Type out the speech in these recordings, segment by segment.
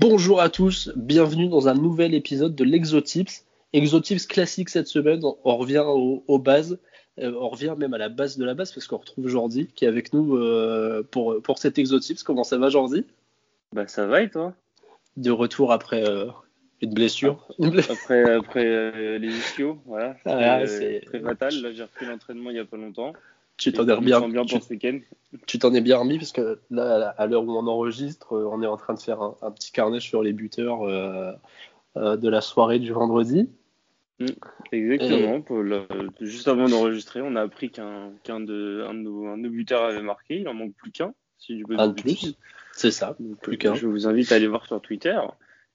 Bonjour à tous, bienvenue dans un nouvel épisode de l'Exotips. Exotips classique cette semaine, on revient aux, bases, euh, on revient même à la base de la base parce qu'on retrouve Jordi qui est avec nous euh, pour, pour cet Exotips. Comment ça va Jordi? Bah ça va et toi? De retour après euh, une blessure. Après, après, les ischios, voilà. Ah, c'est très fatal. Là j'ai repris l'entraînement il n'y a pas longtemps. Tu t'en es bien, tu t'en es bien remis parce que là, à l'heure où on enregistre, euh, on est en train de faire un, petit carnet sur les buteurs euh, euh, de la soirée du vendredi. Mm, exactement. juste avant d'enregistrer, on a appris qu'un de, un, de nos, buteurs avait marqué. Il en manque plus qu'un. Si un de plus. C'est ça, plus qu'un. Je vous invite à aller voir sur Twitter.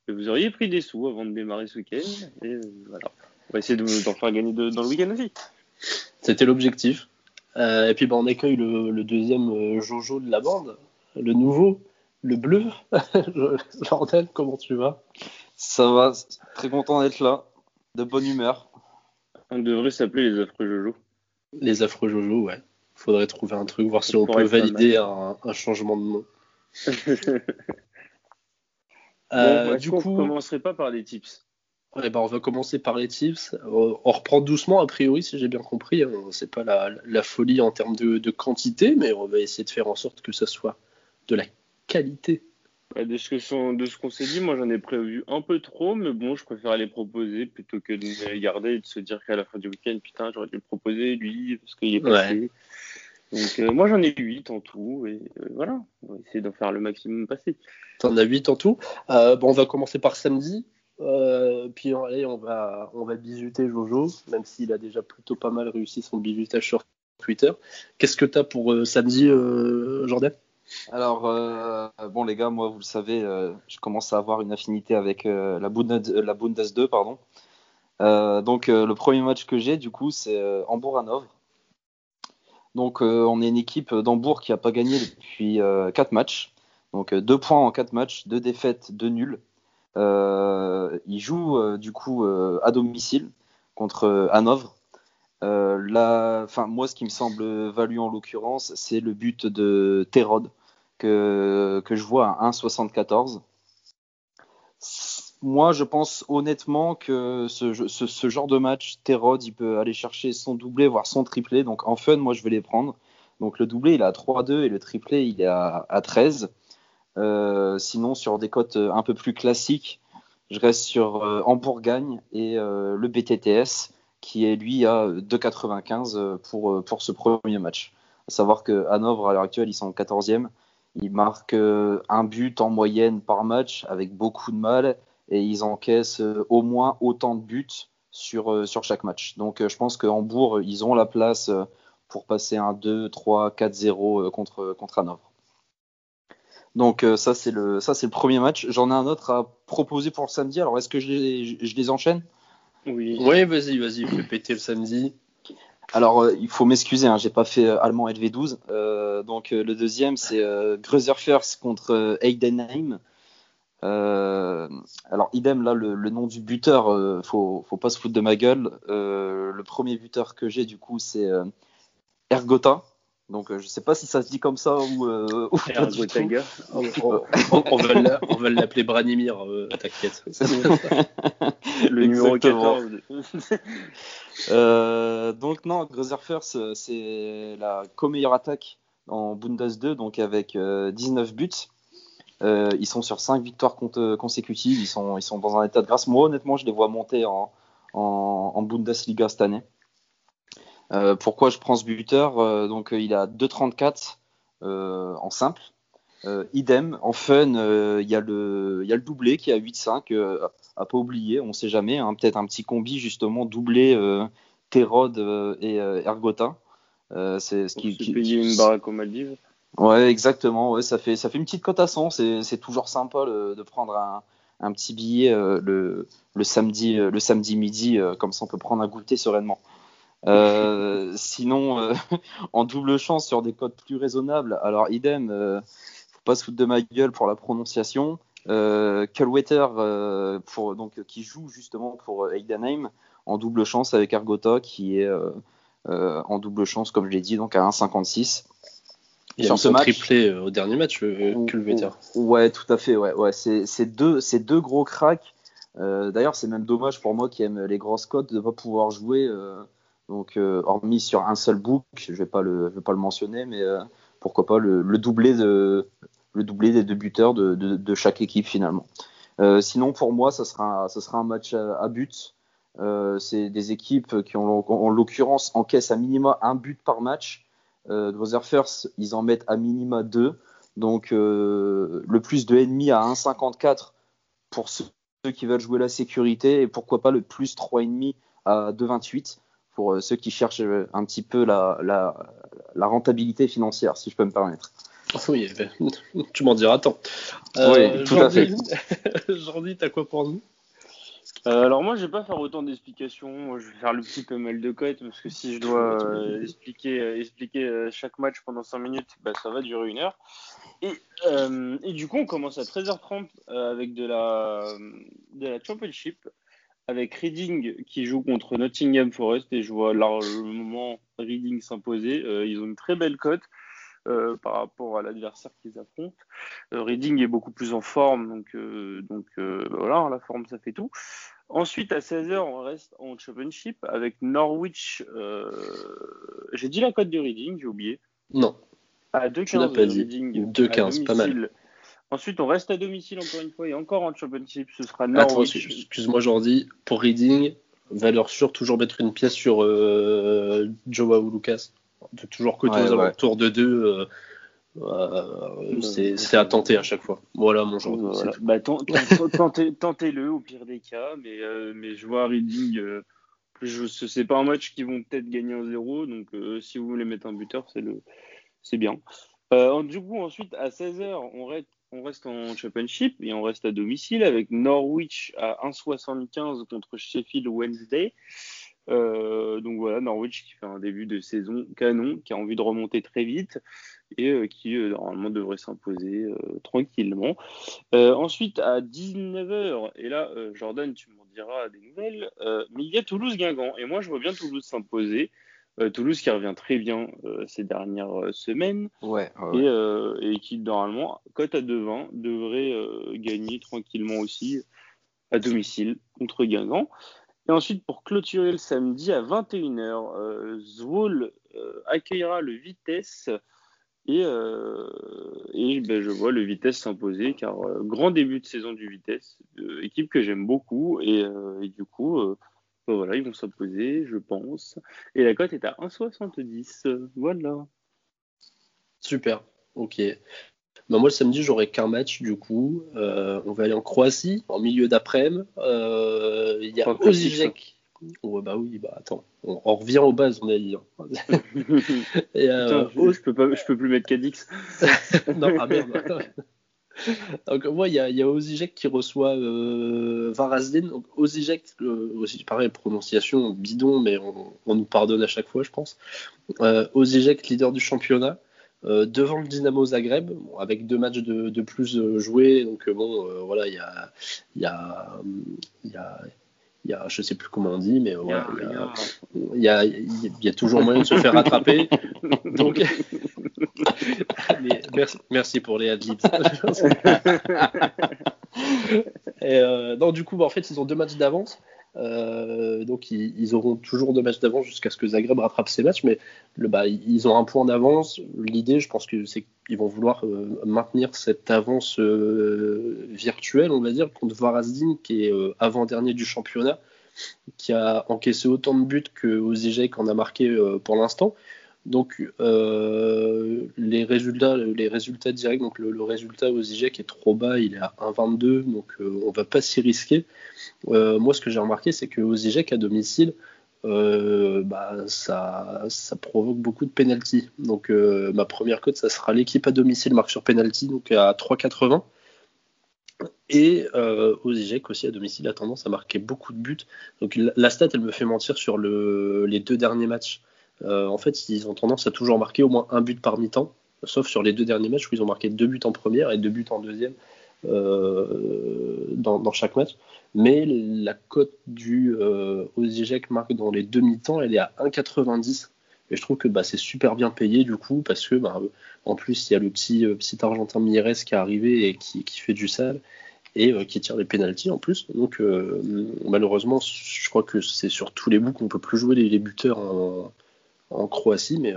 Et vous auriez pris des sous avant de démarrer ce week-end. Et voilà. On va essayer d'en faire gagner dans le week-end aussi. C'était l'objectif. Euh, et puis bah, on accueille le, deuxième euh, Jojo de la bande, le nouveau, le bleu. Jordan, comment tu vas? Ça va, très content d'être là, de bonne humeur. On devrait s'appeler les affreux Jojo. Les affreux Jojo, ouais. Faudrait trouver un truc, voir si on peut valider un, changement de nom. euh, du coup, on commencerait pas par des tips? Eh ben, on va commencer par les tips. On reprend doucement, a priori, si j'ai bien compris. Hein. C'est pas la, folie en termes de, quantité, mais on va essayer de faire en sorte que ça soit de la qualité. de ce qu'on s'est dit, moi j'en ai prévu un peu trop, mais bon, je préfère les proposer plutôt que de les garder et de se dire qu'à la fin du week-end, putain, j'aurais dû le proposer, lui, parce qu'il est passé. Donc euh, moi j'en ai 8 en tout, et euh, voilà, on va essayer d'en faire le maximum passé. T'en as 8 en tout. Euh, bon, on va commencer par samedi. Euh, puis on va, on Jojo, même s'il a déjà plutôt pas mal réussi son bisutage sur Twitter. Qu'est-ce que tu as pour euh, samedi, euh, Jordan? Alors, bon les gars, moi vous le savez, je commence à avoir une affinité avec la, Bundes, la Bundes 2. Pardon. donc le premier match que j'ai, du coup, c'est hambourg hanovre Donc on est une équipe d'Hambourg qui n'a pas gagné depuis 4 matchs. Donc 2 points en 4 matchs, 2 défaites, 2 nuls. Euh, il joue euh, du coup euh, à domicile contre Hanovre. Euh, moi, ce qui me semble valu en l'occurrence, c'est le but de Terod que, que je vois à 1,74. Moi, je pense honnêtement que ce, genre de match, Terod, il peut aller chercher son doublé, voire son triplé. Donc en fun, moi, je vais les prendre. Donc le doublé, il est à 3-2 et le triplé, il est à 13. Euh, sinon, sur des cotes euh, un peu plus classiques, je reste sur euh, Hambourg-Gagne et le BTTS qui est lui à 2,95 pour, pour ce premier match. À savoir que Hanovre, à l'heure actuelle, ils sont 14e. Ils marquent un but en moyenne par match avec beaucoup de mal et ils encaissent au moins autant de buts sur, sur chaque match. Donc je pense que Hambourg, ils ont la place pour passer un 2, 3, 4-0 contre, contre Hanovre. Donc euh, ça c'est le ça c'est le premier match. J'en ai un autre à proposer pour le samedi. Alors est-ce que je les, je les enchaîne? Oui. Oui, vas-y, vas-y, fais péter le samedi. Alors euh, il faut m'excuser, hein, j'ai pas fait euh, allemand LV12. donc le deuxième c'est euh, First contre Heidenheim. alors idem là le, le nom du buteur, faut faut pas se foutre de ma gueule. le premier buteur que j'ai du coup c'est Ergota. Donc je sais pas si ça se dit comme ça ou, euh, ou pas du tout. On, on, va l'appeler Branimir, euh, t'inquiète. Le numéro 14. euh, donc non, First, c'est la co-meilleure attaque en Bundes 2, donc avec 19 euh, buts. Euh, ils sont sur 5 victoires consécutives, ils sont, ils sont dans un état de grâce. Moi honnêtement, je les vois monter en, en, en Bundesliga cette année. Euh, pourquoi je prends ce buteur? Euh, Donc euh, il a 2,34 en simple. idem, en fun, il y, a le, y a le doublé qui a 8,5 à pas oublier, on sait jamais, hein, peut-être un petit combi justement doublé euh, Terod et Ergota. c'est ce qui, qui payer une baraque aux Maldives. Ouais, exactement. Ouais, ça fait ça fait une petite cote à 100. C'est toujours sympa de prendre un, un petit billet le, le samedi le samedi midi, comme ça on peut prendre un goûter sereinement. Euh, sinon, euh, en double chance sur des codes plus raisonnables, alors idem, euh, faut pas se foutre de ma gueule pour la prononciation. Euh, euh pour donc qui joue justement pour Heidenheim en double chance avec Argota qui est en double chance comme je l'ai dit donc à 1,56. Il a son triplé au dernier match, Culveter. Ouais, tout à fait. Ouais, ouais. C'est deux, deux gros cracks. D'ailleurs, c'est même dommage pour moi qui aime les grosses cotes de ne pas pouvoir jouer. Donc, hormis sur un seul book, je ne vais, pas le, vais pas le mentionner, mais pourquoi pas le, le doublé de, le des deux buteurs de, de, chaque équipe finalement. Euh, sinon, pour moi, ça sera, ça sera un match à, but. Euh, c'est des équipes qui, ont, en, l'occurrence, encaissent à minima un but par match. Euh, First, ils en mettent à minima deux. Donc, euh, le plus de ennemis à 1,54 pour ceux qui veulent jouer la sécurité. Et pourquoi pas le plus 3,5 à 2,28 pour ceux qui cherchent un petit peu la, la, la rentabilité financière, si je peux me permettre. Oui, ben, tu m'en diras tant. Euh, oui, tout à fait. Jordi, t'as quoi pour nous? Euh, alors moi je vais pas faire autant d'explications, je vais faire le petit peu mal de cote parce que si je dois euh, expliquer, expliquer chaque match pendant 5 minutes, bah, ça va durer une heure. Et, et du coup on commence à 13h30 avec de la, de la Championship, avec Reading qui joue contre Nottingham Forest et je vois largement Reading s'imposer. ils ont une très belle cote. Euh, par rapport à l'adversaire qu'ils affrontent. Euh, Reading est beaucoup plus en forme, donc, euh, donc voilà, la forme ça fait tout. Ensuite, à 16h, on reste en Championship avec Norwich. J'ai dit la cote de Reading, j'ai oublié. Non. À 2,15 Reading. 2,15, pas mal. Ensuite, on reste à domicile encore une fois et encore en Championship, ce sera Norwich. excuse-moi, Jordi, pour Reading, valeur sûre, toujours mettre une pièce sur Joao Lucas de toujours côté aux alentours de deux. Euh, euh, c'est à tenter à chaque fois. Voilà mon genre. Bah, tentez-le au pire des cas, mais, euh, mais je vois Reading. je c'est pas un match qui vont peut-être gagner un 0 donc si vous voulez mettre un buteur, c'est le, c'est bien. du coup, ensuite à 16h, on reste, on reste en Championship et on reste à domicile avec Norwich à 1,75 contre Sheffield Wednesday. Euh, donc voilà, Norwich qui fait un début de saison canon, qui a envie de remonter très vite et euh, qui euh, normalement devrait s'imposer tranquillement. ensuite, à 19h, et là, Jordan, tu m'en diras des nouvelles, mais il y a Toulouse-Guingamp, et moi je vois bien Toulouse s'imposer. Toulouse qui revient très bien ces dernières semaines ouais, Et, et, qui normalement, cote à 2-20, devrait gagner tranquillement aussi à domicile contre Guingamp. Et ensuite, pour clôturer le samedi à 21h, euh, Zwolle euh, accueillera le Vitesse. Et, euh, et ben, je vois le Vitesse s'imposer, car euh, grand début de saison du Vitesse, équipe que j'aime beaucoup. Et, et, du coup, ben voilà, ils vont s'imposer, je pense. Et la cote est à 1,70. Voilà. Super. Ok. Bah, moi, le samedi, j'aurai qu'un match, du coup. Euh, on va aller en Croatie, en milieu d'après-midi. Euh, il y a Ozijek. Oh, bah oui, bah attends, on, revient aux bases, on a dit. Hein. Euh, je, peux pas, je peux plus mettre Cadix. non, ah merde. Donc, moi, il y a, y a qui reçoit euh, Varazdin. Donc, Ozijek, aussi pareil, prononciation bidon, mais on, nous pardonne à chaque fois, je pense. Euh, leader du championnat. Euh, devant le Dynamo Zagreb, avec deux matchs de, plus euh, joués. Donc euh, bon, voilà, il y a, y, a, y, a, y a, je sais plus comment on dit, mais il y, a, y, a, toujours moyen de se faire rattraper. Donc, merci, merci, pour les adlibs. Et, non, du coup, bah, en fait, ils ont deux matchs d'avance. Euh, donc ils, auront toujours deux matchs d'avance jusqu'à ce que Zagreb rattrape ses matchs, mais le, bah, ils ont un point d'avance. L'idée, je pense que c'est qu'ils vont vouloir euh, maintenir cette avance euh, virtuelle, on va dire, contre Varazdin, qui est avant-dernier du championnat, qui a encaissé autant de buts que Ozijek en a marqué pour l'instant. Donc les résultats, les résultats directs, donc le, résultat Ozijek est trop bas, il est à 1,22, donc on va pas s'y risquer. Euh, moi, ce que j'ai remarqué, c'est que Ozijek à domicile, euh, bah, ça, ça, provoque beaucoup de penalty. Donc, euh, ma première cote, ça sera l'équipe à domicile marque sur penalty, donc à 3,80. Et euh, Ozijek aussi à domicile a tendance à marquer beaucoup de buts. Donc, la stat, elle me fait mentir sur le, les deux derniers matchs. En fait, ils ont tendance à toujours marquer au moins un but par mi-temps, sauf sur les deux derniers matchs où ils ont marqué deux buts en première et deux buts en deuxième. dans, dans, chaque match mais la cote du euh, marque dans les demi-temps, elle est à 1,90. Et je trouve que bah, c'est super bien payé du coup, parce que bah, en plus, il y a le petit, petit Argentin Mieres qui est arrivé et qui, fait du sale et qui tire les pénalties en plus. Donc malheureusement, je crois que c'est sur tous les bouts qu'on peut plus jouer les, buteurs en Croatie, mais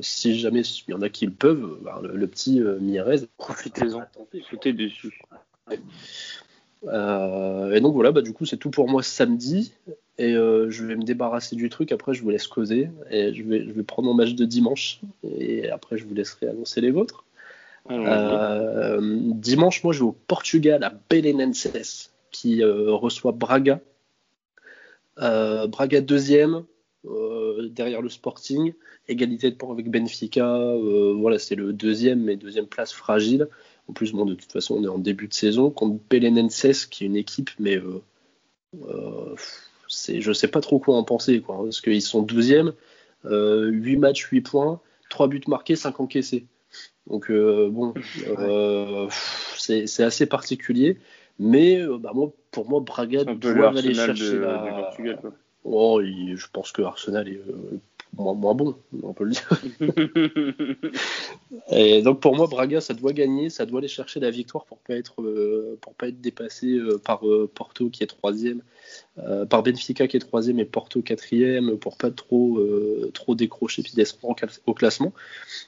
si jamais il y en a qui le peuvent, bah, le, petit euh, profitez-en, foutez dessus. Euh, et donc voilà, bah, du coup c'est tout pour moi samedi. Et euh, je vais me débarrasser du truc. Après, je vous laisse causer. Et je vais, je vais prendre mon match de dimanche. Et après, je vous laisserai annoncer les vôtres. Euh, dimanche, moi, je vais au Portugal à Belenenses qui reçoit Braga. Braga deuxième, derrière le Sporting. Égalité de points avec Benfica. voilà, c'est le deuxième, mais deuxième place fragile. En plus, bon, de toute façon, on est en début de saison contre Belenenses, qui est une équipe, mais euh, euh, je sais pas trop quoi en penser, quoi, parce qu'ils sont 12e, euh, 8 matchs, 8 points, 3 buts marqués, 5 encaissés. Donc, euh, bon, euh, c'est assez particulier, mais bah, moi, pour moi, Braga doit aller chercher la. Oh, je pense que Arsenal est moins, bon, on peut le dire. et donc pour moi, Braga, ça doit gagner, ça doit aller chercher la victoire pour pas être, euh, pour pas être dépassé euh, par euh, Porto qui est troisième, par Benfica qui est troisième et Porto quatrième, pour pas trop, trop décrocher puis descendre au classement.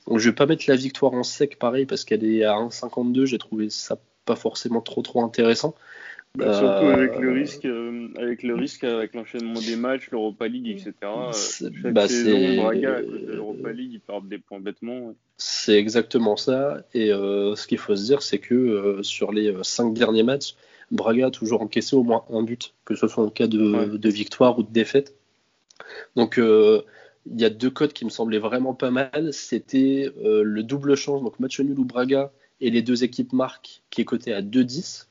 Donc je vais pas mettre la victoire en sec pareil parce qu'elle est à 1,52. J'ai trouvé ça pas forcément trop trop intéressant. Bah, surtout avec le risque, euh, avec le risque, avec l'enchaînement des matchs, l'Europa League, etc. Euh, chaque bah, saison, Braga, à cause de l'Europa League, ils perdent des points bêtement. C'est exactement ça. Et euh, ce qu'il faut se dire, c'est que sur les cinq derniers matchs, Braga a toujours encaissé au moins un but, que ce soit en cas de, de victoire ou de défaite. Donc il y a deux codes qui me semblaient vraiment pas mal. C'était le double chance, donc match nul ou Braga, et les deux équipes marquent, qui est coté à 2-10.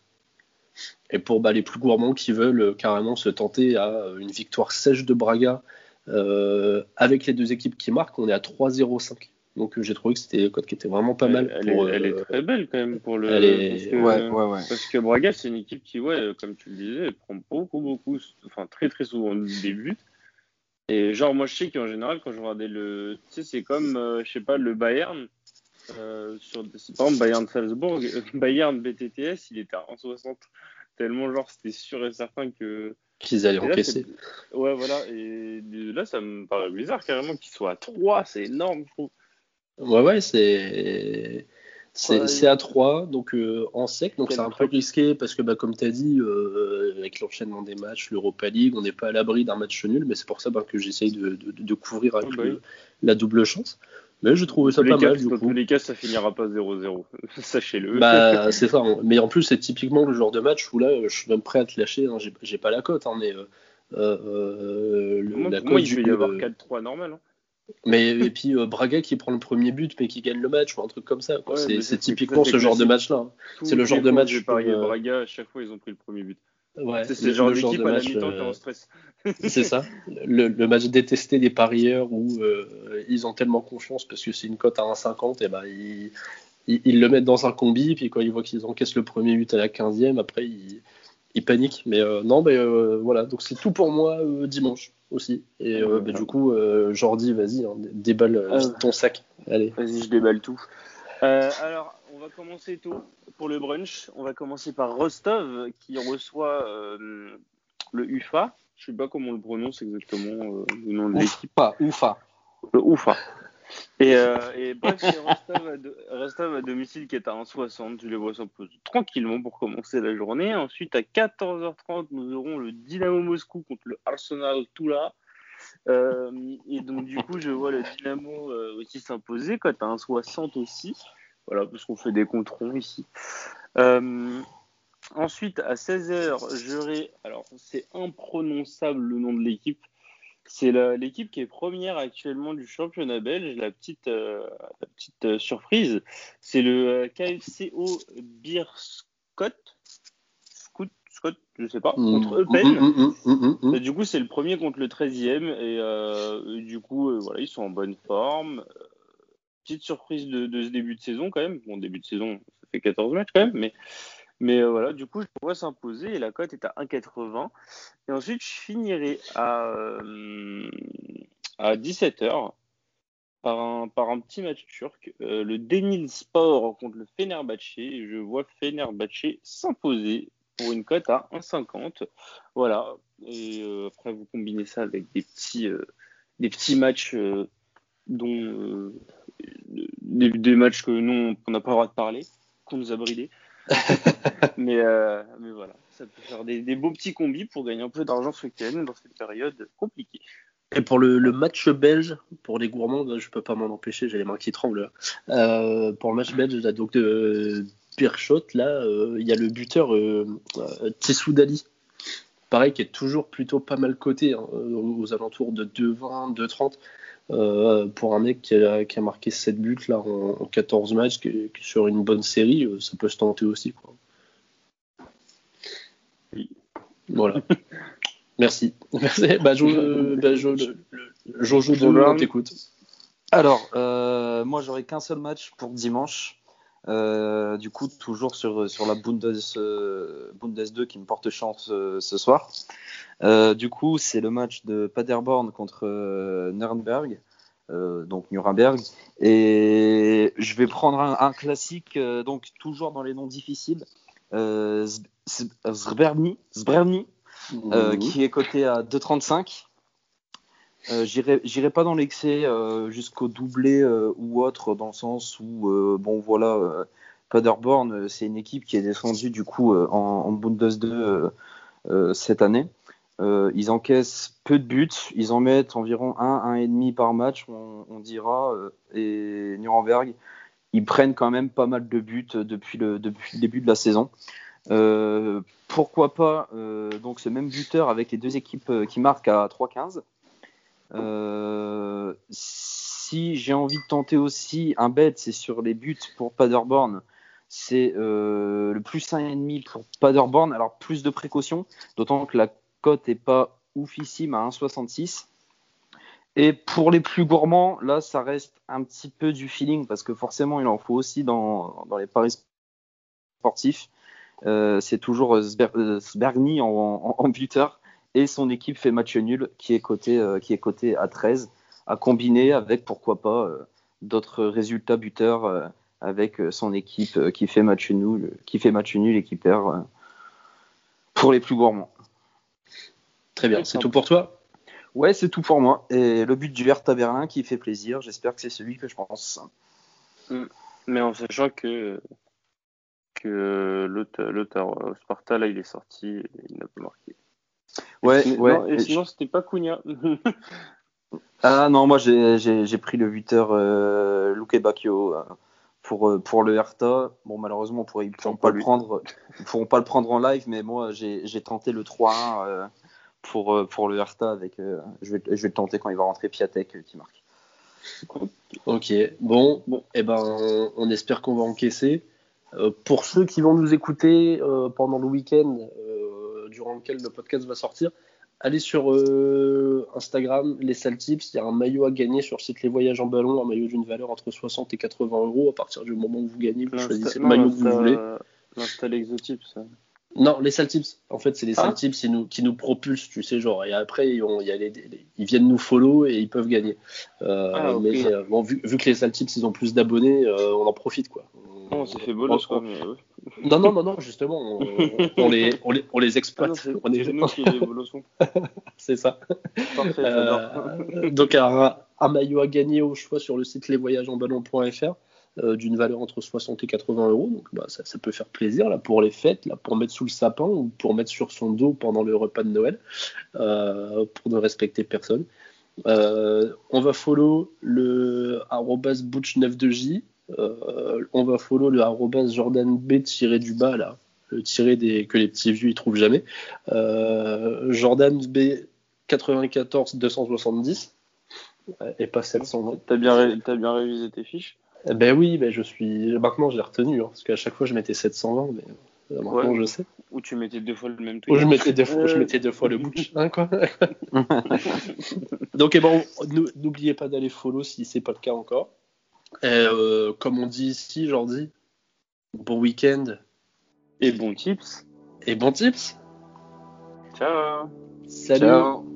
Et pour bah, les plus gourmands qui veulent euh, carrément se tenter à euh, une victoire sèche de Braga euh, avec les deux équipes qui marquent, on est à 3-0-5. Donc j'ai trouvé que c'était un code qui était vraiment pas mal. Elle, est, très belle quand même pour le. Parce, que, ouais, ouais, ouais. parce que Braga, c'est une équipe qui, ouais, comme tu le disais, prend beaucoup, beaucoup, enfin très très souvent des buts. Et genre, moi je sais qu'en général, quand je regardais le. Tu sais, c'est comme, je sais pas, le Bayern. Sur, par exemple, Bayern Salzbourg, Bayern BTTS, il était à 1,60 tellement genre c'était sûr et certain que qu'ils allaient encaisser. Ouais, voilà. Et là, ça me paraît bizarre carrément qu'ils soient à 3. C'est énorme, je trouve. Ouais, ouais, c'est. C'est à 3, donc euh, en sec, donc c'est un peu risqué parce que, bah, comme tu as dit, euh, avec l'enchaînement des matchs, l'Europa League, on n'est pas à l'abri d'un match nul, mais c'est pour ça bah, que j'essaye de, de, couvrir avec ah, bah la double chance. Mais je trouvais ça pas mal. Du dans tous les cas, ça finira pas 0-0. Sachez-le. Bah, c'est ça. Hein. Mais en plus, c'est typiquement le genre de match où là, je suis même prêt à te lâcher. Hein. J'ai pas la cote, hein, mais. Euh, euh, moi, la cote, il peut y avoir 4-3 normal. Hein. Mais et puis euh, Braga qui prend le premier but mais qui gagne le match ou un truc comme ça. c'est typiquement ce genre de match-là. C'est le genre de match. J'ai parié Braga à chaque fois ils ont pris le premier but. Ouais, c'est le genre d'équipe à la mi-temps qui en stress. c'est ça. Le, match détesté des parieurs où euh, ils ont tellement confiance parce que c'est une cote à 1,50 et ben ils, ils, le mettent dans un combi puis quand ils voient qu'ils encaissent le premier but à la 15e, après ils, ils paniquent. Mais euh, non, mais euh, voilà. Donc c'est tout pour moi dimanche aussi. Et bah, du coup, Jordi, vas-y, hein, déballe ton sac. Allez. Vas-y, je déballe tout. alors, va commencer tôt pour le brunch. On va commencer par Rostov qui reçoit le UFA. Je sais pas comment on le prononce exactement, euh, le nom de l'équipe. Oufa. Le Oufa. Et, euh, et bref, c'est Rostov, à domicile qui est à 1,60. Je les vois s'imposer tranquillement pour commencer la journée. Ensuite, à 14h30, nous aurons le Dynamo Moscou contre le Arsenal Tula. Euh, et donc, du coup, je vois le Dynamo euh, aussi s'imposer, quand à 1,60 aussi. Voilà, parce qu'on fait des controns ici. Euh, Ensuite, à 16h, j'aurai. Alors, c'est imprononçable le nom de l'équipe. C'est l'équipe qui est première actuellement du championnat belge. La petite, euh, la petite euh, surprise, c'est le KFCO Beer Scott. Scott, Scott, je sais pas, mm. contre Eupen. Mm, mm, du coup, c'est le premier contre le 13e. Et, du coup, voilà, ils sont en bonne forme. Petite surprise de, ce début de saison quand même. Bon, début de saison, ça fait 14 matchs quand même, mais mais euh, voilà, du coup, je vois s'imposer et la cote est à 1,80. Et ensuite, je finirai à, euh, à 17h par un, par un petit match turc, euh, le Denil Sport contre le Fenerbahçe. Et je vois Fenerbahçe s'imposer pour une cote à 1,50. Voilà. Et après, vous combinez ça avec des petits, des petits matchs dont des, matchs que nous, on n'a pas le droit de parler, qu'on nous a bridés. mais, mais voilà, ça peut faire des, des beaux petits combis pour gagner un peu d'argent ce week-end dans cette période compliquée. Et pour le, match belge, pour les gourmands, je peux pas m'en empêcher, j'ai les mains qui tremblent. Euh, pour le match belge, là, donc de Pirchot, là, euh, il y a le buteur euh, Tissou Dali. Pareil, qui est toujours plutôt pas mal coté, hein, aux alentours de 2,20, 2,30. Pour un mec qui a, qui a, marqué 7 buts là, en, 14 matchs, qui, sur une bonne série, ça peut se tenter aussi. Quoi. Oui. Voilà. Merci. Merci. Bah, Jojo, bah, Jojo on t'écoute. Alors, euh, moi, j'aurais qu'un seul match pour dimanche. Euh, du coup, toujours sur, sur la Bundes, euh, Bundes 2 qui me porte chance ce soir. du coup, c'est le match de Paderborn contre Nuremberg, donc Nuremberg. Et je vais prendre un, classique, donc toujours dans les noms difficiles. Euh, mhm. qui est coté à 2,35. Euh, J'irai pas dans l'excès euh, jusqu'au doublé euh, ou autre, dans le sens où, bon voilà, Paderborn, c'est une équipe qui est descendue du coup en, en, Bundes 2 cette année. ils encaissent peu de buts, ils en mettent environ 1, 1,5 par match, on, on dira. et Nuremberg, ils prennent quand même pas mal de buts depuis le, depuis le début de la saison. Pourquoi pas donc ce même buteur avec les deux équipes qui marquent à 3-15. Si j'ai envie de tenter aussi un bet, c'est sur les buts pour Paderborn. C'est le plus 1,5 pour Paderborn. Alors plus de précaution, d'autant que la cote n'est pas oufissime à 1,66. Et pour les plus gourmands, là, ça reste un petit peu du feeling parce que forcément, il en faut aussi dans, les paris sportifs. Euh, c'est toujours Sbergny en, buteur et son équipe fait match nul qui est coté, euh, qui est coté à 13 à combiner avec pourquoi pas euh, d'autres résultats buteurs avec son équipe qui fait match nul, qui fait match nul et qui perd pour les plus gourmands. Très bien, c'est tout pour toi? Ouais, c'est tout pour moi. Et le but du Hertha Berlin qui fait plaisir, j'espère que c'est celui que je pense. Mm. Mais en sachant que que l'auteur Sparta, là, il est sorti et il n'a pas marqué. Ouais, et ouais. et sinon, c'était pas Cunha. ah non, moi, j'ai pris le 8 euh, Luke Bacchio euh, pour, euh, pour le Hertha. Bon, malheureusement, pour, ils ne pourront, pas, le prendre, pourront pas le prendre en live, mais moi, j'ai tenté le 3-1 euh, pour, pour le Hertha. Avec, je, vais, je vais le tenter quand il va rentrer Piatek qui marque. Ok, bon, bon et eh ben, on espère qu'on va encaisser. Euh, pour ceux qui vont nous écouter euh, pendant le week-end euh, durant lequel le podcast va sortir, allez sur Instagram, les sales tips. Il y a un maillot à gagner sur le site Les Voyages en Ballon, un maillot d'une valeur entre 60 et 80 euros. À partir du moment où vous gagnez, vous choisissez le maillot que vous voulez. L'install Exotips. Non, les sales tips. En fait, c'est les ah. tips qui nous, qui nous propulsent, tu sais, genre. Et après, ils, y a les, ils viennent nous follow et ils peuvent gagner. Ah, mais bon, vu, vu, que les sales tips, ils ont plus d'abonnés, on en profite, quoi. On s'est fait bolos, quoi. Mais, Non, non, non, non, justement, on, les, on, les, on les exploite. Ah c'est est... nous qui les c'est ça. Parfait, euh, donc, un, un, maillot à gagner au choix sur le site lesvoyagesenballon.fr euh, d'une valeur entre 60 et 80 euros. Donc, bah, ça, ça, peut faire plaisir là, pour les fêtes, là, pour mettre sous le sapin ou pour mettre sur son dos pendant le repas de Noël, euh, pour ne respecter personne. On va follow le butch92j euh, on va follow le arrobas Jordan B tiré du bas là, le tiré des, que les petits vieux ils trouvent jamais. Euh, Jordan B 94 270 et pas 720. T'as bien, as bien révisé tes fiches? Eh Ben oui, ben je suis. Maintenant, j'ai retenu, hein, parce qu'à chaque fois, je mettais 720, mais euh, maintenant, je sais. Ou tu mettais deux fois le même tweet. Ou je mettais deux fois, je mettais deux fois le bouche. Hein, quoi. Donc, eh ben, n'oubliez pas d'aller follow si c'est pas le cas encore. Euh, comme on dit ici, Jordi, bon week-end. Et bon tips. Et bon tips. Ciao. Salut. Ciao.